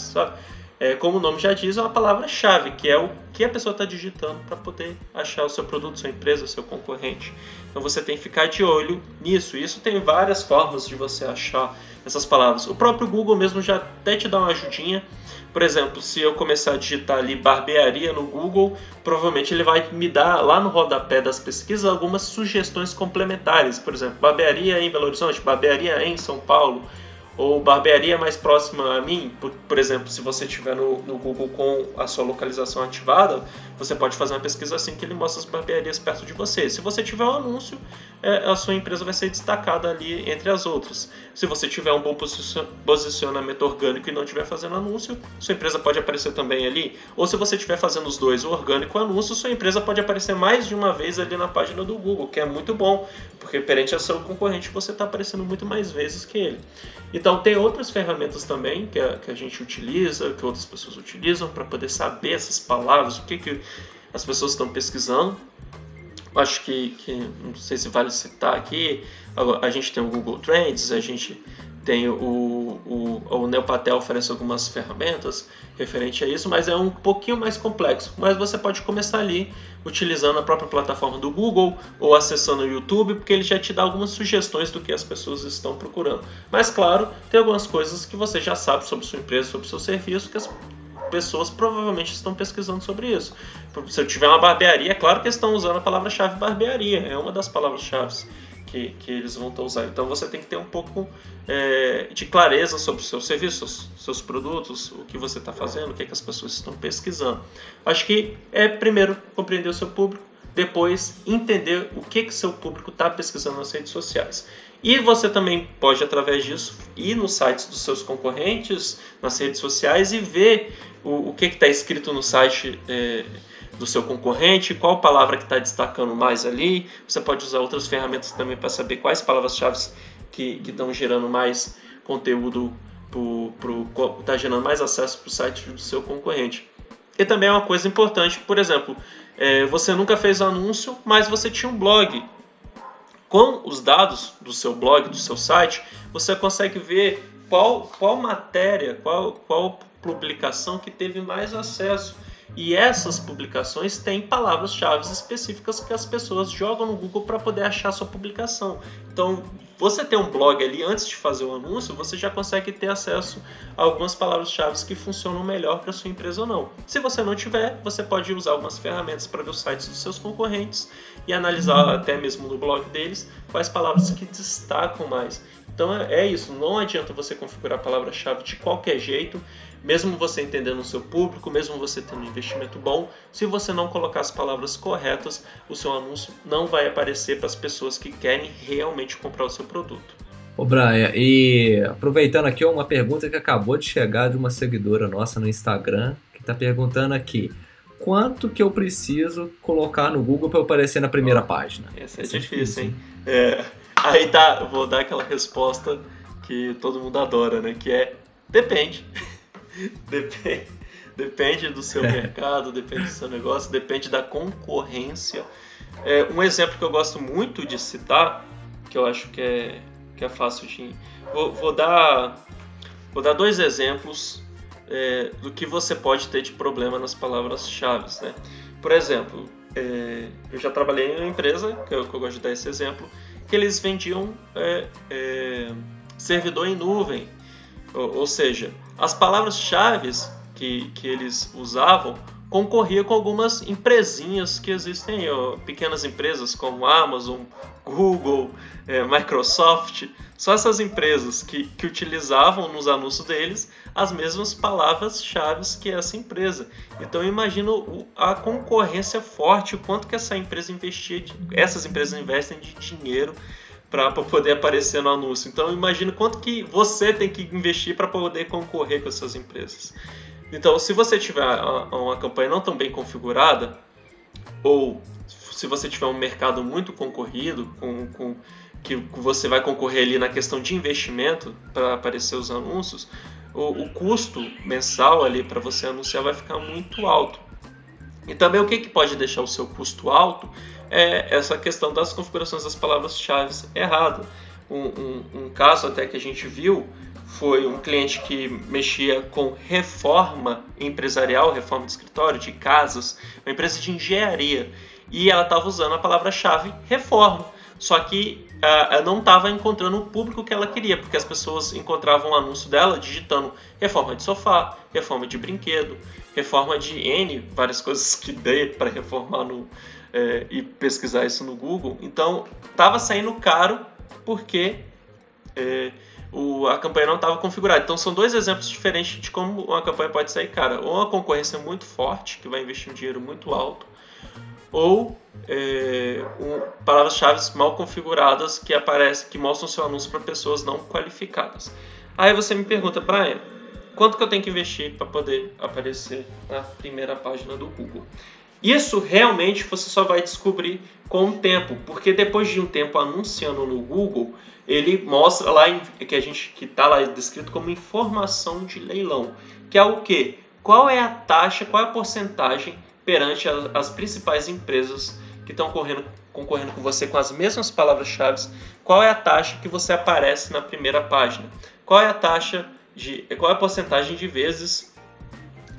Speaker 3: É, como o nome já diz, é uma palavra-chave, que é o que a pessoa está digitando para poder achar o seu produto, sua empresa, seu concorrente. Então você tem que ficar de olho nisso. Isso tem várias formas de você achar essas palavras. O próprio Google mesmo já até te dá uma ajudinha por exemplo, se eu começar a digitar ali barbearia no Google, provavelmente ele vai me dar lá no rodapé das pesquisas algumas sugestões complementares. Por exemplo, barbearia em Belo Horizonte, barbearia em São Paulo, ou barbearia mais próxima a mim, por, por exemplo, se você estiver no, no, Google com a sua localização ativada, você pode fazer uma pesquisa assim que ele mostra as barbearias perto de você. Se você tiver um anúncio, é, a sua empresa vai ser destacada ali entre as outras. Se você tiver um bom posicionamento orgânico e não estiver fazendo anúncio, sua empresa pode aparecer também ali. Ou se você estiver fazendo os dois, o orgânico e o anúncio, sua empresa pode aparecer mais de uma vez ali na página do Google, que é muito bom, porque perante ao seu concorrente você está aparecendo muito mais vezes que ele. Então tem outras ferramentas também que a, que a gente utiliza, que outras pessoas utilizam para poder saber essas palavras, o que, que as pessoas estão pesquisando. Acho que, que não sei se vale citar aqui, a, a gente tem o Google Trends, a gente tem o, o, o Neopatel oferece algumas ferramentas referente a isso, mas é um pouquinho mais complexo. Mas você pode começar ali utilizando a própria plataforma do Google ou acessando o YouTube, porque ele já te dá algumas sugestões do que as pessoas estão procurando. Mas claro, tem algumas coisas que você já sabe sobre sua empresa, sobre seu serviço, que as pessoas provavelmente estão pesquisando sobre isso. Se eu tiver uma barbearia, é claro que estão usando a palavra-chave barbearia, é uma das palavras-chave que, que eles vão estar usando. Então você tem que ter um pouco é, de clareza sobre os seus serviços, seus produtos, o que você está fazendo, o que, é que as pessoas estão pesquisando. Acho que é primeiro compreender o seu público, depois entender o que que seu público está pesquisando nas redes sociais. E você também pode, através disso, ir nos sites dos seus concorrentes, nas redes sociais e ver o, o que está escrito no site é, do seu concorrente, qual palavra que está destacando mais ali. Você pode usar outras ferramentas também para saber quais palavras-chave que estão gerando mais conteúdo, está gerando mais acesso para o site do seu concorrente. E também é uma coisa importante, por exemplo, é, você nunca fez anúncio, mas você tinha um blog. Com os dados do seu blog, do seu site, você consegue ver qual, qual matéria, qual, qual publicação que teve mais acesso E essas publicações têm palavras-chave específicas que as pessoas jogam no Google para poder achar sua publicação. Então, você ter um blog ali antes de fazer o anúncio, você já consegue ter acesso a algumas palavras-chave que funcionam melhor para sua empresa ou não. Se você não tiver, você pode usar algumas ferramentas para ver os sites dos seus concorrentes e analisar uhum. até mesmo no blog deles quais palavras que destacam mais. Então é, é isso, não adianta você configurar a palavra-chave de qualquer jeito mesmo você entendendo o seu público, mesmo você tendo um investimento bom, se você não colocar as palavras corretas, o seu anúncio não vai aparecer para as pessoas que querem realmente comprar o seu produto.
Speaker 2: Ô Brian, e aproveitando aqui uma pergunta que acabou de chegar de uma seguidora nossa no Instagram, que está perguntando aqui, quanto que eu preciso colocar no Google para aparecer na primeira página?
Speaker 3: Essa é, Essa é difícil, difícil, hein? É, aí tá, eu vou dar aquela resposta que todo mundo adora, né? Que é depende. depende, depende do seu mercado, depende do seu negócio, depende da concorrência. É, um exemplo que eu gosto muito de citar, que eu acho que é, que é fácil de. Vou, vou dar, vou dar dois exemplos é, do que você pode ter de problema nas palavras-chave. Né? Por exemplo, é, eu já trabalhei em uma empresa, que eu, que eu, gosto de dar esse exemplo, que eles vendiam é, é servidor em nuvem. Ou, ou seja, as palavras-chave que, que eles usavam concorria com algumas empresinhas que existem, pequenas empresas como Amazon, Google, é, Microsoft, só essas empresas que, que utilizavam nos anúncios deles as mesmas palavras-chave que essa empresa. Então eu imagino a concorrência forte, o quanto que essa empresa investia, essas empresas investem de dinheiro para poder aparecer no anúncio. Então imagina quanto que você tem que investir para poder concorrer com essas empresas. Então, se você tiver uma campanha não tão bem configurada, ou se você tiver um mercado muito concorrido, com, com que você vai concorrer ali na questão de investimento para aparecer os anúncios, o, o custo mensal ali para você anunciar vai ficar muito alto. E também o que, que pode deixar o seu custo alto é essa questão das configurações das palavras-chave errado. Um, um, um, caso até que a gente viu foi um cliente que mexia com reforma empresarial, reforma de escritório, de casas, uma empresa de engenharia, e ela estava usando a palavra-chave reforma. Só que uh, não estava encontrando o público que ela queria, porque as pessoas encontravam o anúncio dela digitando reforma de sofá, reforma de brinquedo, reforma de N, várias coisas que dê para reformar no, é, e pesquisar isso no Google. Então, estava saindo caro porque é, o, a campanha não estava configurada. Então, são dois exemplos diferentes de como uma campanha pode sair cara. Ou uma concorrência muito forte, que vai investir um dinheiro muito alto, ou é, um, palavras-chave mal configuradas que aparecem, que mostram seu anúncio para pessoas não qualificadas. Aí você me pergunta, Brian, quanto que eu tenho que investir para poder aparecer na primeira página do Google? Isso realmente você só vai descobrir com o tempo, porque depois de um tempo anunciando no Google, ele mostra lá que a gente que está lá descrito como informação de leilão, que é o que? Qual é a taxa, qual é a porcentagem perante as principais empresas que estão correndo, concorrendo com você com as mesmas palavras-chave? Qual é a taxa que você aparece na primeira página? Qual é a taxa de, qual é a porcentagem de vezes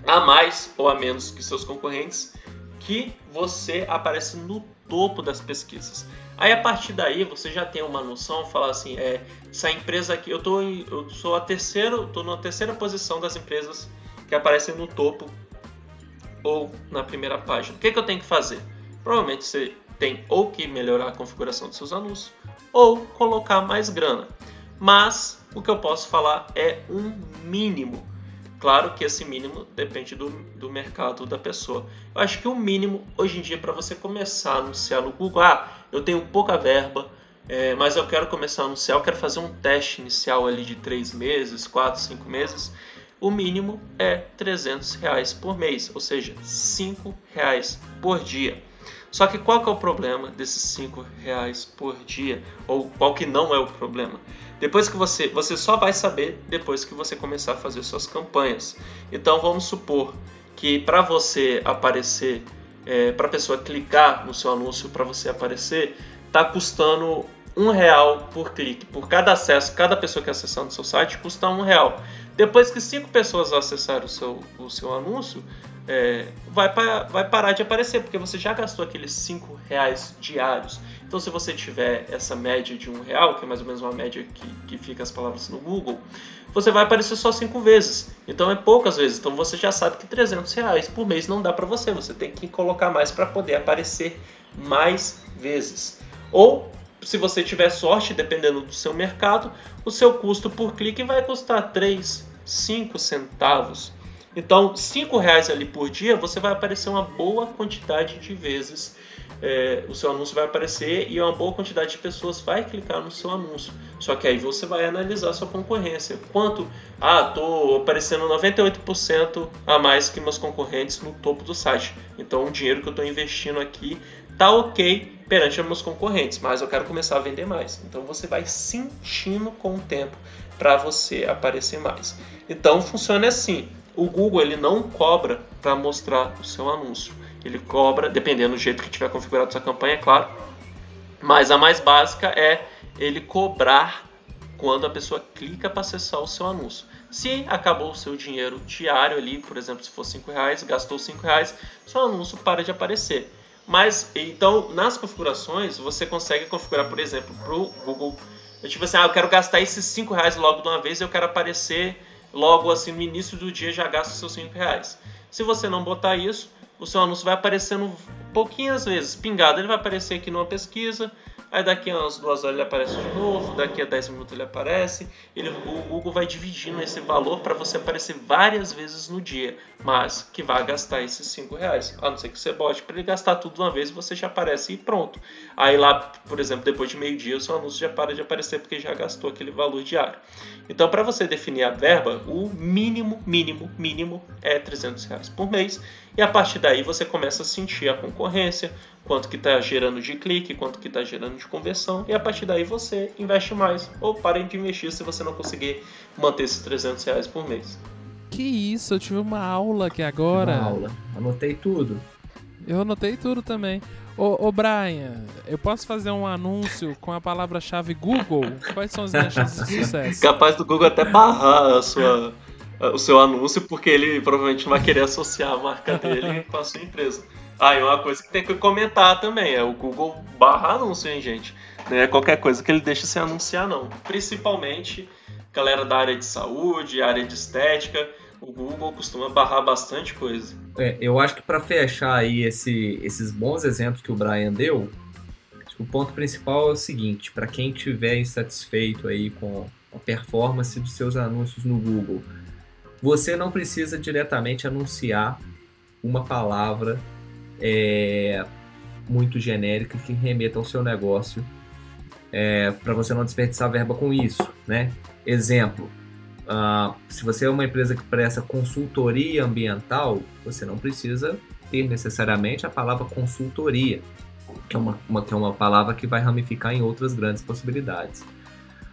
Speaker 3: a mais ou a menos que seus concorrentes que você aparece no topo das pesquisas. Aí a partir daí você já tem uma noção, falar assim, é, essa empresa aqui, eu, tô em, eu sou a terceira, tô na terceira posição das empresas que aparecem no topo ou na primeira página. O que, que eu tenho que fazer? Provavelmente você tem ou que melhorar a configuração dos seus anúncios ou colocar mais grana. Mas o que eu posso falar é um mínimo Claro que esse mínimo depende do, do mercado da pessoa. Eu acho que o mínimo hoje em dia para você começar a anunciar no Google, ah, eu tenho pouca verba, é, mas eu quero começar a anunciar, eu quero fazer um teste inicial ali de 3 meses, 4, 5 meses. O mínimo é 300 reais por mês, ou seja, 5 reais por dia. Só que qual que é o problema desses 5 reais por dia? Ou qual que não é o problema? Depois que você, você só vai saber depois que você começar a fazer suas campanhas. Então vamos supor que para você aparecer, é, para a pessoa clicar no seu anúncio para você aparecer, está custando um real por clique. Por cada acesso, cada pessoa que acessar no seu site custa um real. Depois que cinco pessoas acessarem o seu, o seu anúncio, é, vai, pa vai parar de aparecer, porque você já gastou aqueles cinco reais diários. Então, se você tiver essa média de um real, que é mais ou menos uma média que, que fica as palavras no Google, você vai aparecer só cinco vezes. Então, é poucas vezes. Então, você já sabe que 300 reais por mês não dá para você. Você tem que colocar mais para poder aparecer mais vezes. Ou se você tiver sorte, dependendo do seu mercado, o seu custo por clique vai custar 3, 5 centavos. Então, 5 reais ali por dia, você vai aparecer uma boa quantidade de vezes. É, o seu anúncio vai aparecer e uma boa quantidade de pessoas vai clicar no seu anúncio. Só que aí você vai analisar sua concorrência. Quanto? Ah, estou aparecendo 98% a mais que meus concorrentes no topo do site. Então, o dinheiro que eu estou investindo aqui tá ok perante meus concorrentes, mas eu quero começar a vender mais. Então você vai sentindo com o tempo para você aparecer mais. Então funciona assim. O Google ele não cobra para mostrar o seu anúncio. Ele cobra, dependendo do jeito que tiver configurado sua campanha, é claro. Mas a mais básica é ele cobrar quando a pessoa clica para acessar o seu anúncio. Se acabou o seu dinheiro diário ali, por exemplo, se for 5 reais, gastou 5 reais, seu anúncio para de aparecer. Mas, então, nas configurações, você consegue configurar, por exemplo, para o Google. Tipo assim, ah, eu quero gastar esses 5 reais logo de uma vez, eu quero aparecer logo assim no início do dia já gasto seus 5 reais. Se você não botar isso, o seu anúncio vai aparecendo pouquinhas vezes, pingado. Ele vai aparecer aqui numa pesquisa, Aí daqui a umas duas horas ele aparece de novo, daqui a 10 minutos ele aparece. Ele, o Google vai dividindo esse valor para você aparecer várias vezes no dia, mas que vai gastar esses 5 reais. A não ser que você bote para ele gastar tudo de uma vez e você já aparece e pronto. Aí lá, por exemplo, depois de meio dia, o seu anúncio já para de aparecer porque já gastou aquele valor diário. Então, para você definir a verba, o mínimo, mínimo, mínimo é 300 reais por mês. E a partir daí você começa a sentir a concorrência, quanto que está gerando de clique, quanto que está gerando de conversão, e a partir daí você investe mais, ou parem de investir se você não conseguir manter esses 300 reais por mês.
Speaker 1: Que isso, eu tive uma aula aqui agora.
Speaker 2: Uma aula, anotei tudo.
Speaker 1: Eu anotei tudo também. Ô, ô Brian, eu posso fazer um anúncio com a palavra-chave Google? Quais são as minhas chances de sucesso?
Speaker 3: Capaz do Google até barrar a sua, o seu anúncio, porque ele provavelmente vai querer associar a marca dele com a sua empresa. Ah, e uma coisa que tem que comentar também é o Google barra anúncio, hein, gente? Não é qualquer coisa que ele deixa se anunciar, não. Principalmente galera da área de saúde, área de estética, o Google costuma barrar bastante coisa.
Speaker 2: É, eu acho que para fechar aí esse, esses bons exemplos que o Brian deu, o ponto principal é o seguinte: para quem estiver insatisfeito aí com a performance dos seus anúncios no Google, você não precisa diretamente anunciar uma palavra é, muito genérica que remeta ao seu negócio é, para você não desperdiçar verba com isso, né? Exemplo, uh, se você é uma empresa que presta consultoria ambiental, você não precisa ter necessariamente a palavra consultoria, que é uma, uma que é uma palavra que vai ramificar em outras grandes possibilidades.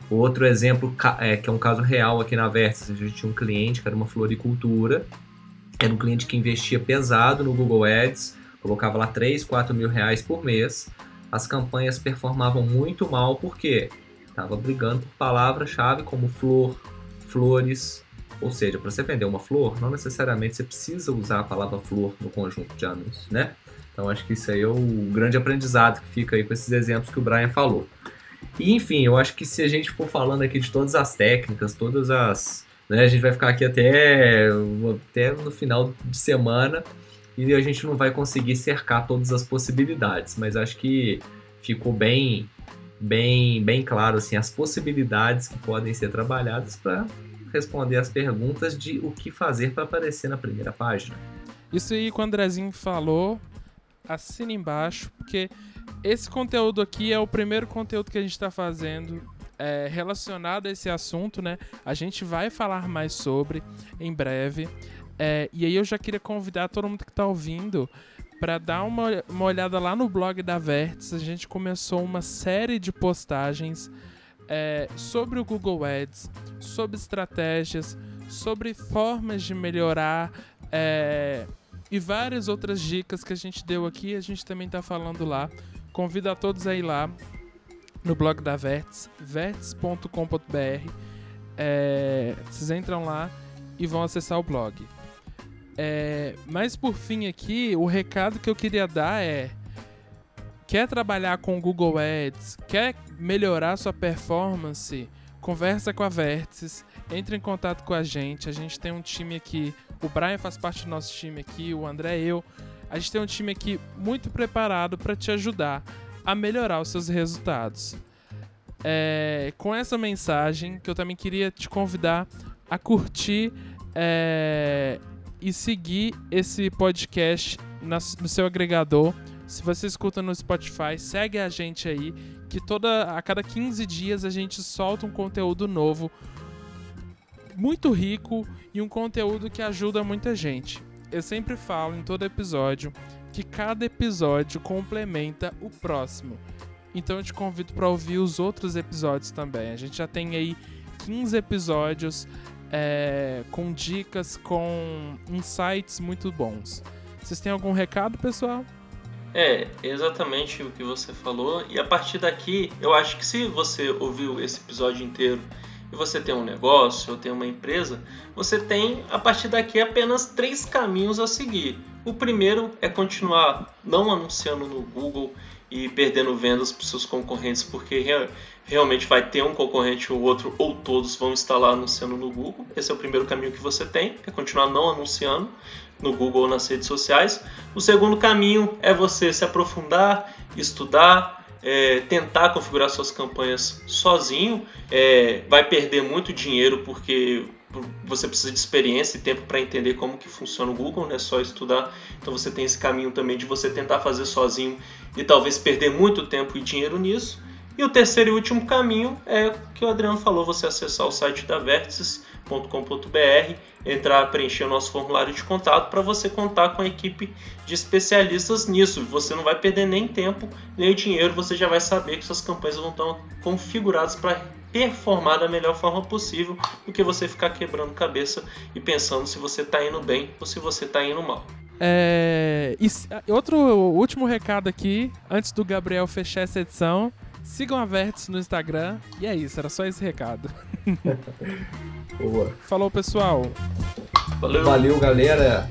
Speaker 2: Outro exemplo, é, que é um caso real aqui na Versus, a gente tinha um cliente que era uma floricultura, era um cliente que investia pesado no Google Ads, colocava lá 3, 4 mil reais por mês, as campanhas performavam muito mal porque estava brigando por palavras-chave como flor, flores, ou seja, para você vender uma flor, não necessariamente você precisa usar a palavra flor no conjunto de anúncios, né? Então acho que isso aí é o grande aprendizado que fica aí com esses exemplos que o Brian falou. E enfim, eu acho que se a gente for falando aqui de todas as técnicas, todas as. Né, a gente vai ficar aqui até, até no final de semana e a gente não vai conseguir cercar todas as possibilidades, mas acho que ficou bem bem bem claro assim as possibilidades que podem ser trabalhadas para responder as perguntas de o que fazer para aparecer na primeira página.
Speaker 1: Isso aí que o Andrezinho falou, assina embaixo, porque esse conteúdo aqui é o primeiro conteúdo que a gente está fazendo é, relacionado a esse assunto, né? A gente vai falar mais sobre em breve. É, e aí eu já queria convidar todo mundo que está ouvindo para dar uma, uma olhada lá no blog da Vértice. A gente começou uma série de postagens é, sobre o Google Ads, sobre estratégias, sobre formas de melhorar é, e várias outras dicas que a gente deu aqui. A gente também está falando lá. Convido a todos a ir lá no blog da Vértice, vertice.com.br é, vocês entram lá e vão acessar o blog. É, mas por fim aqui, o recado que eu queria dar é quer trabalhar com Google Ads, quer melhorar sua performance, conversa com a Vértices, entre em contato com a gente. A gente tem um time aqui, o Brian faz parte do nosso time aqui, o André eu. A gente tem um time aqui muito preparado para te ajudar a melhorar os seus resultados. É, com essa mensagem, que eu também queria te convidar a curtir é, e seguir esse podcast na, no seu agregador. Se você escuta no Spotify, segue a gente aí, que toda a cada 15 dias a gente solta um conteúdo novo, muito rico e um conteúdo que ajuda muita gente. Eu sempre falo em todo episódio que cada episódio complementa o próximo. Então eu te convido para ouvir os outros episódios também. A gente já tem aí 15 episódios é, com dicas, com insights muito bons. Vocês têm algum recado, pessoal?
Speaker 3: É, exatamente o que você falou. E a partir daqui, eu acho que se você ouviu esse episódio inteiro e você tem um negócio ou tem uma empresa, você tem a partir daqui apenas três caminhos a seguir. O primeiro é continuar não anunciando no Google e perdendo vendas para seus concorrentes, porque realmente vai ter um concorrente ou outro, ou todos vão lá anunciando no Google. Esse é o primeiro caminho que você tem, é continuar não anunciando no Google ou nas redes sociais. O segundo caminho é você se aprofundar, estudar, é, tentar configurar suas campanhas sozinho. É, vai perder muito dinheiro porque você precisa de experiência e tempo para entender como que funciona o Google, não é só estudar. Então você tem esse caminho também de você tentar fazer sozinho e talvez perder muito tempo e dinheiro nisso. E o terceiro e último caminho é o que o Adriano falou, você acessar o site da Vértices.com.br, entrar, preencher o nosso formulário de contato para você contar com a equipe de especialistas nisso. Você não vai perder nem tempo, nem dinheiro, você já vai saber que suas campanhas vão estar configuradas para performar da melhor forma possível do que você ficar quebrando cabeça e pensando se você está indo bem ou se você está indo mal.
Speaker 1: É, e, outro último recado aqui, antes do Gabriel fechar essa edição. Sigam a Vertis no Instagram. E é isso, era só esse recado.
Speaker 2: Boa.
Speaker 1: Falou, pessoal.
Speaker 2: Valeu, Valeu galera.